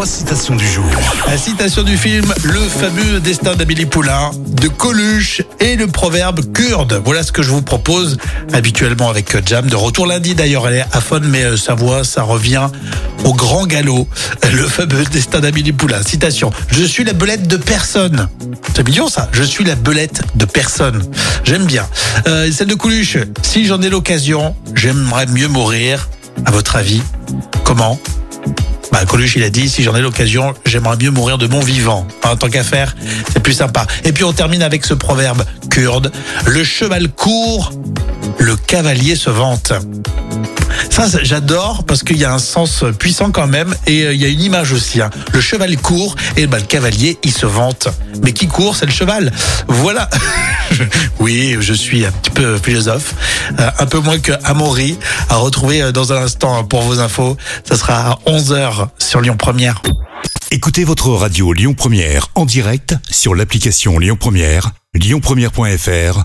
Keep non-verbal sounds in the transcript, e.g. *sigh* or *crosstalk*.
trois citations du jour. La citation du film Le fameux destin d'Amélie Poulain, de Coluche et le proverbe kurde. Voilà ce que je vous propose habituellement avec Jam. De retour lundi d'ailleurs, elle est à fond, mais euh, sa voix, ça revient au grand galop. *laughs* Le fameux destin d'Amélie Poulain. Citation. Je suis la belette de personne. C'est mignon ça. Je suis la belette de personne. J'aime bien. Euh, celle de Coluche. Si j'en ai l'occasion, j'aimerais mieux mourir. À votre avis, comment? Bah, Coluche, il a dit, si j'en ai l'occasion, j'aimerais mieux mourir de mon vivant. En tant qu'à faire, c'est plus sympa. Et puis on termine avec ce proverbe kurde. Le cheval court, le cavalier se vante. Ça, j'adore parce qu'il y a un sens puissant quand même et euh, il y a une image aussi. hein. Le cheval court et bah, le cavalier, il se vante. Mais qui court, c'est le cheval. Voilà. *laughs* oui, je suis un petit peu philosophe, euh, un peu moins que Amaury, à retrouver euh, dans un instant pour vos infos. Ça sera à 11h sur Lyon Première. Écoutez votre radio Lyon Première en direct sur l'application Lyon Première, lyonpremière.fr